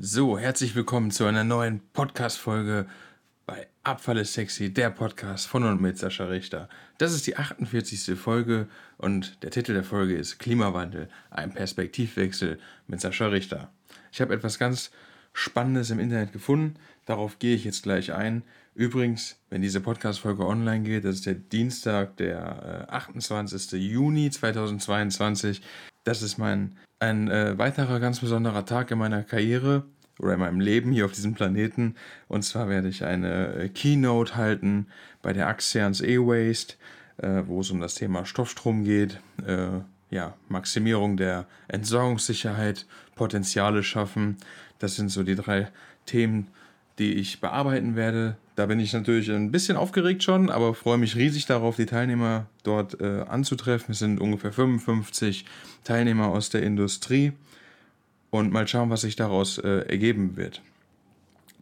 So, herzlich willkommen zu einer neuen Podcast-Folge bei Abfall ist sexy, der Podcast von und mit Sascha Richter. Das ist die 48. Folge und der Titel der Folge ist Klimawandel, ein Perspektivwechsel mit Sascha Richter. Ich habe etwas ganz Spannendes im Internet gefunden, darauf gehe ich jetzt gleich ein. Übrigens, wenn diese Podcast-Folge online geht, das ist der Dienstag, der 28. Äh, Juni 2022. Das ist mein ein äh, weiterer ganz besonderer Tag in meiner Karriere oder in meinem Leben hier auf diesem Planeten. Und zwar werde ich eine äh, Keynote halten bei der Axians E-Waste, äh, wo es um das Thema Stoffstrom geht. Äh, ja, Maximierung der Entsorgungssicherheit, Potenziale schaffen. Das sind so die drei Themen, die ich bearbeiten werde. Da bin ich natürlich ein bisschen aufgeregt schon, aber freue mich riesig darauf, die Teilnehmer dort äh, anzutreffen. Es sind ungefähr 55 Teilnehmer aus der Industrie und mal schauen, was sich daraus äh, ergeben wird.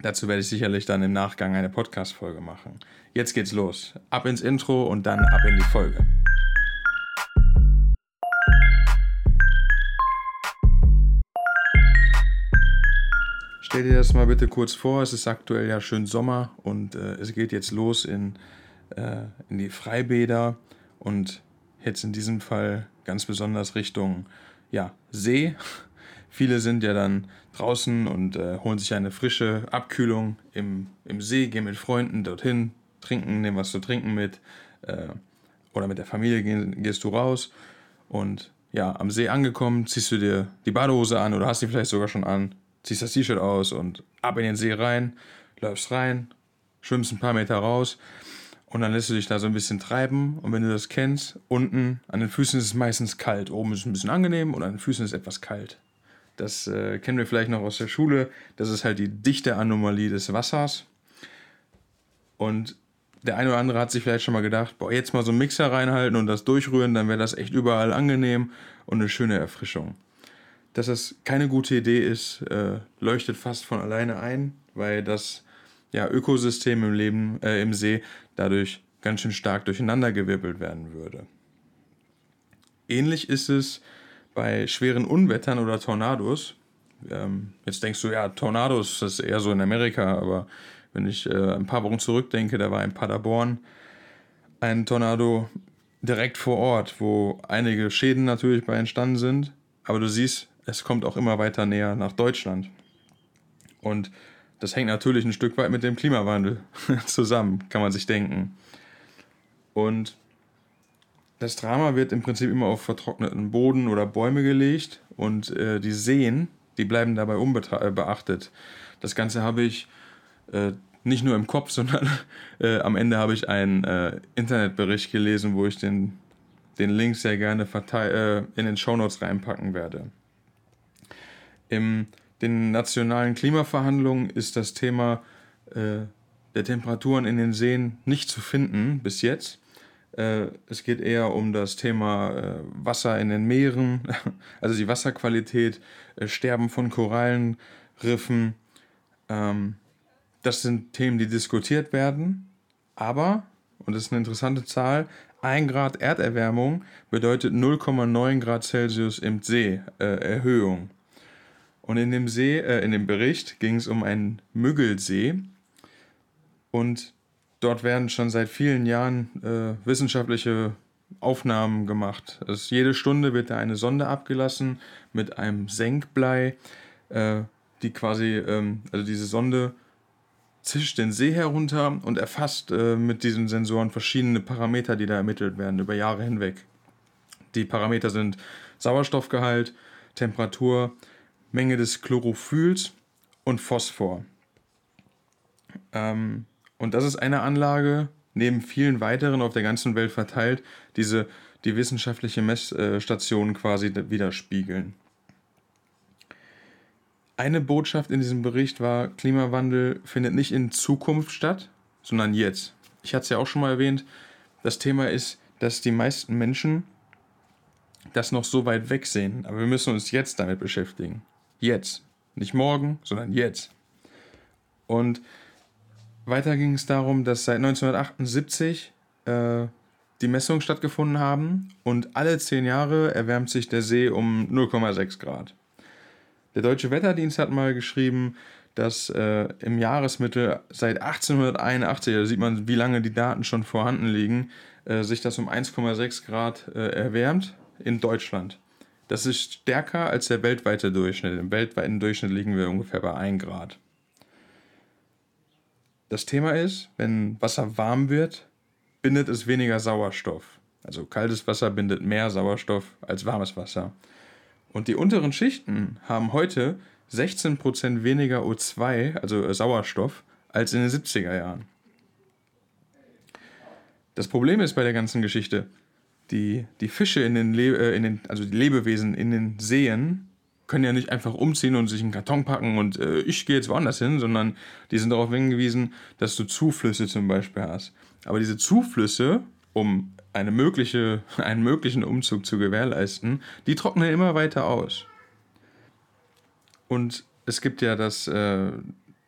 Dazu werde ich sicherlich dann im Nachgang eine Podcast-Folge machen. Jetzt geht's los. Ab ins Intro und dann ab in die Folge. Stell dir das mal bitte kurz vor, es ist aktuell ja schön Sommer und äh, es geht jetzt los in, äh, in die Freibäder und jetzt in diesem Fall ganz besonders Richtung ja, See. Viele sind ja dann draußen und äh, holen sich eine frische Abkühlung im, im See, gehen mit Freunden dorthin, trinken, nehmen was zu trinken mit äh, oder mit der Familie gehen, gehst du raus und ja, am See angekommen, ziehst du dir die Badehose an oder hast die vielleicht sogar schon an, ziehst das T-Shirt aus und ab in den See rein, läufst rein, schwimmst ein paar Meter raus und dann lässt du dich da so ein bisschen treiben. Und wenn du das kennst, unten an den Füßen ist es meistens kalt. Oben ist es ein bisschen angenehm und an den Füßen ist es etwas kalt. Das äh, kennen wir vielleicht noch aus der Schule. Das ist halt die dichte Anomalie des Wassers. Und der eine oder andere hat sich vielleicht schon mal gedacht, boah, jetzt mal so einen Mixer reinhalten und das durchrühren, dann wäre das echt überall angenehm und eine schöne Erfrischung dass das keine gute Idee ist, äh, leuchtet fast von alleine ein, weil das ja, Ökosystem im Leben, äh, im See dadurch ganz schön stark durcheinandergewirbelt werden würde. Ähnlich ist es bei schweren Unwettern oder Tornados. Ähm, jetzt denkst du, ja, Tornados, das ist eher so in Amerika, aber wenn ich äh, ein paar Wochen zurückdenke, da war in Paderborn ein Tornado direkt vor Ort, wo einige Schäden natürlich bei entstanden sind. Aber du siehst, es kommt auch immer weiter näher nach Deutschland. Und das hängt natürlich ein Stück weit mit dem Klimawandel zusammen, kann man sich denken. Und das Drama wird im Prinzip immer auf vertrockneten Boden oder Bäume gelegt und äh, die Seen, die bleiben dabei unbeachtet. Äh, das Ganze habe ich äh, nicht nur im Kopf, sondern äh, am Ende habe ich einen äh, Internetbericht gelesen, wo ich den, den Link sehr gerne äh, in den Shownotes reinpacken werde. In den nationalen Klimaverhandlungen ist das Thema äh, der Temperaturen in den Seen nicht zu finden bis jetzt. Äh, es geht eher um das Thema äh, Wasser in den Meeren, also die Wasserqualität, äh, Sterben von Korallenriffen. Ähm, das sind Themen, die diskutiert werden. Aber, und das ist eine interessante Zahl, 1 Grad Erderwärmung bedeutet 0,9 Grad Celsius im See äh, Erhöhung. Und in dem See, äh, in dem Bericht ging es um einen Müggelsee. Und dort werden schon seit vielen Jahren äh, wissenschaftliche Aufnahmen gemacht. Also jede Stunde wird da eine Sonde abgelassen mit einem Senkblei, äh, die quasi, ähm, also diese Sonde zischt den See herunter und erfasst äh, mit diesen Sensoren verschiedene Parameter, die da ermittelt werden über Jahre hinweg. Die Parameter sind Sauerstoffgehalt, Temperatur, Menge des Chlorophylls und Phosphor. Ähm, und das ist eine Anlage, neben vielen weiteren auf der ganzen Welt verteilt, diese die wissenschaftliche Messstationen quasi widerspiegeln. Eine Botschaft in diesem Bericht war, Klimawandel findet nicht in Zukunft statt, sondern jetzt. Ich hatte es ja auch schon mal erwähnt, das Thema ist, dass die meisten Menschen das noch so weit weg sehen, aber wir müssen uns jetzt damit beschäftigen. Jetzt. Nicht morgen, sondern jetzt. Und weiter ging es darum, dass seit 1978 äh, die Messungen stattgefunden haben und alle zehn Jahre erwärmt sich der See um 0,6 Grad. Der Deutsche Wetterdienst hat mal geschrieben, dass äh, im Jahresmittel seit 1881, da sieht man, wie lange die Daten schon vorhanden liegen, äh, sich das um 1,6 Grad äh, erwärmt in Deutschland. Das ist stärker als der weltweite Durchschnitt. Im weltweiten Durchschnitt liegen wir ungefähr bei 1 Grad. Das Thema ist, wenn Wasser warm wird, bindet es weniger Sauerstoff. Also kaltes Wasser bindet mehr Sauerstoff als warmes Wasser. Und die unteren Schichten haben heute 16% weniger O2, also äh, Sauerstoff, als in den 70er Jahren. Das Problem ist bei der ganzen Geschichte, die, die Fische in den, Le äh, in den, also die Lebewesen in den Seen, können ja nicht einfach umziehen und sich einen Karton packen und äh, ich gehe jetzt woanders hin, sondern die sind darauf hingewiesen, dass du Zuflüsse zum Beispiel hast. Aber diese Zuflüsse, um eine mögliche, einen möglichen Umzug zu gewährleisten, die trocknen immer weiter aus. Und es gibt ja das, äh,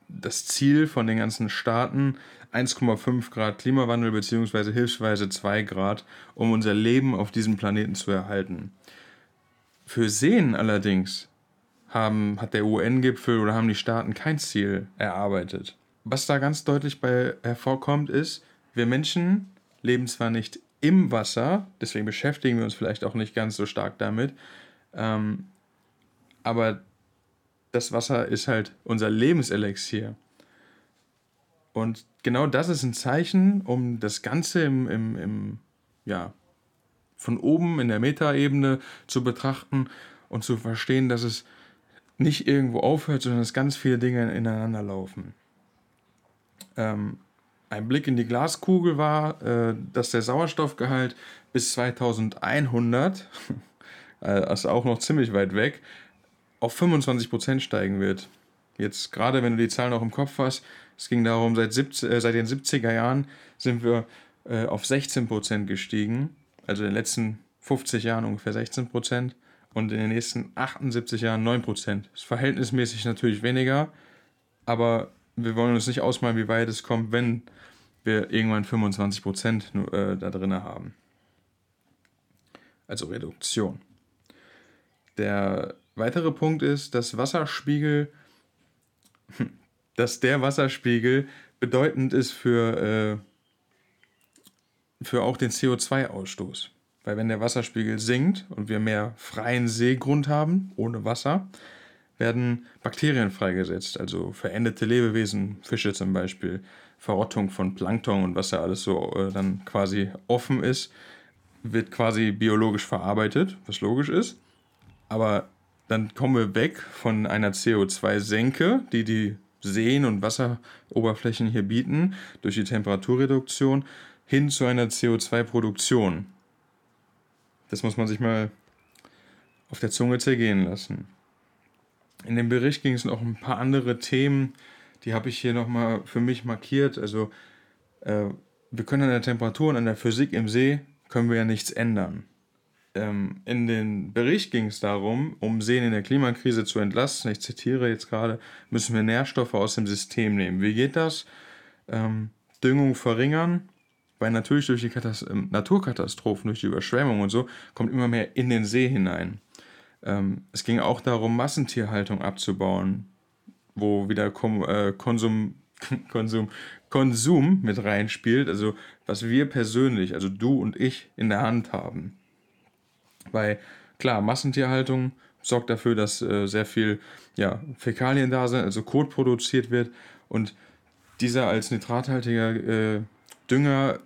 das Ziel von den ganzen Staaten, 1,5 Grad Klimawandel bzw. hilfsweise 2 Grad, um unser Leben auf diesem Planeten zu erhalten. Für Seen allerdings haben, hat der UN-Gipfel oder haben die Staaten kein Ziel erarbeitet. Was da ganz deutlich bei hervorkommt, ist, wir Menschen leben zwar nicht im Wasser, deswegen beschäftigen wir uns vielleicht auch nicht ganz so stark damit, ähm, aber das Wasser ist halt unser Lebenselixier. Und genau das ist ein Zeichen, um das Ganze im, im, im ja, von oben in der Metaebene zu betrachten und zu verstehen, dass es nicht irgendwo aufhört, sondern dass ganz viele Dinge ineinander laufen. Ähm, ein Blick in die Glaskugel war, äh, dass der Sauerstoffgehalt bis 2100, äh, also auch noch ziemlich weit weg, auf 25% steigen wird. Jetzt gerade, wenn du die Zahlen noch im Kopf hast, es ging darum, seit, 70, äh, seit den 70er Jahren sind wir äh, auf 16% gestiegen, also in den letzten 50 Jahren ungefähr 16% und in den nächsten 78 Jahren 9%. Das ist verhältnismäßig natürlich weniger, aber wir wollen uns nicht ausmalen, wie weit es kommt, wenn wir irgendwann 25% nur, äh, da drin haben. Also Reduktion. Der weitere Punkt ist, dass Wasserspiegel, dass der Wasserspiegel bedeutend ist für, äh, für auch den CO2-Ausstoß. Weil wenn der Wasserspiegel sinkt und wir mehr freien Seegrund haben, ohne Wasser, werden Bakterien freigesetzt, also verendete Lebewesen, Fische zum Beispiel, Verrottung von Plankton und was da alles so äh, dann quasi offen ist, wird quasi biologisch verarbeitet, was logisch ist. Aber dann kommen wir weg von einer CO2-Senke, die die Seen und Wasseroberflächen hier bieten, durch die Temperaturreduktion, hin zu einer CO2-Produktion. Das muss man sich mal auf der Zunge zergehen lassen. In dem Bericht ging es noch um ein paar andere Themen, die habe ich hier nochmal für mich markiert. Also äh, wir können an der Temperatur und an der Physik im See können wir ja nichts ändern. Ähm, in den Bericht ging es darum, um Seen in der Klimakrise zu entlasten, ich zitiere jetzt gerade, müssen wir Nährstoffe aus dem System nehmen. Wie geht das? Ähm, Düngung verringern, weil natürlich durch die Katast ähm, Naturkatastrophen, durch die Überschwemmung und so, kommt immer mehr in den See hinein. Ähm, es ging auch darum, Massentierhaltung abzubauen, wo wieder Kom äh, Konsum, Konsum, Konsum mit reinspielt, also was wir persönlich, also du und ich, in der Hand haben. Weil klar, Massentierhaltung sorgt dafür, dass äh, sehr viel ja, Fäkalien da sind, also Kot produziert wird und dieser als nitrathaltiger äh, Dünger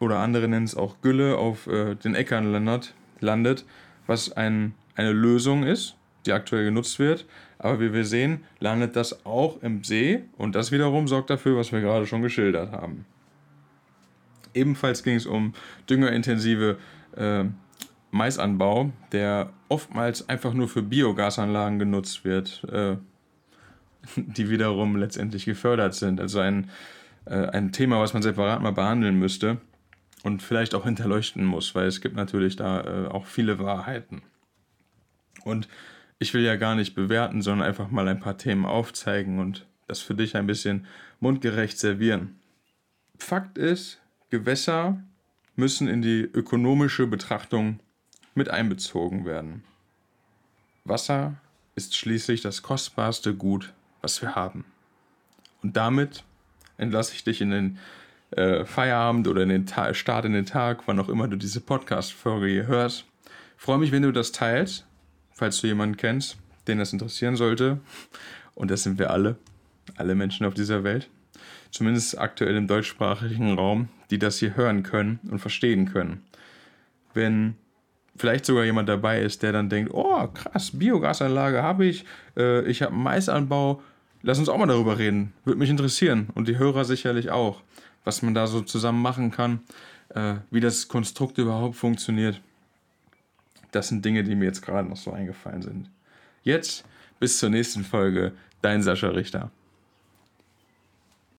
oder andere nennen es auch Gülle auf äh, den Äckern landet, landet was ein, eine Lösung ist, die aktuell genutzt wird. Aber wie wir sehen, landet das auch im See und das wiederum sorgt dafür, was wir gerade schon geschildert haben. Ebenfalls ging es um düngerintensive äh, Maisanbau, der oftmals einfach nur für Biogasanlagen genutzt wird, äh, die wiederum letztendlich gefördert sind. Also ein, äh, ein Thema, was man separat mal behandeln müsste und vielleicht auch hinterleuchten muss, weil es gibt natürlich da äh, auch viele Wahrheiten. Und ich will ja gar nicht bewerten, sondern einfach mal ein paar Themen aufzeigen und das für dich ein bisschen mundgerecht servieren. Fakt ist, Gewässer müssen in die ökonomische Betrachtung mit einbezogen werden. Wasser ist schließlich das kostbarste Gut, was wir haben. Und damit entlasse ich dich in den äh, Feierabend oder in den Ta Start in den Tag, wann auch immer du diese Podcast-Folge hier hörst. Freue mich, wenn du das teilst, falls du jemanden kennst, den das interessieren sollte. Und das sind wir alle, alle Menschen auf dieser Welt. Zumindest aktuell im deutschsprachigen Raum, die das hier hören können und verstehen können. Wenn vielleicht sogar jemand dabei ist, der dann denkt, oh krass, Biogasanlage habe ich, äh, ich habe Maisanbau, lass uns auch mal darüber reden, würde mich interessieren und die Hörer sicherlich auch, was man da so zusammen machen kann, äh, wie das Konstrukt überhaupt funktioniert. Das sind Dinge, die mir jetzt gerade noch so eingefallen sind. Jetzt bis zur nächsten Folge, dein Sascha Richter.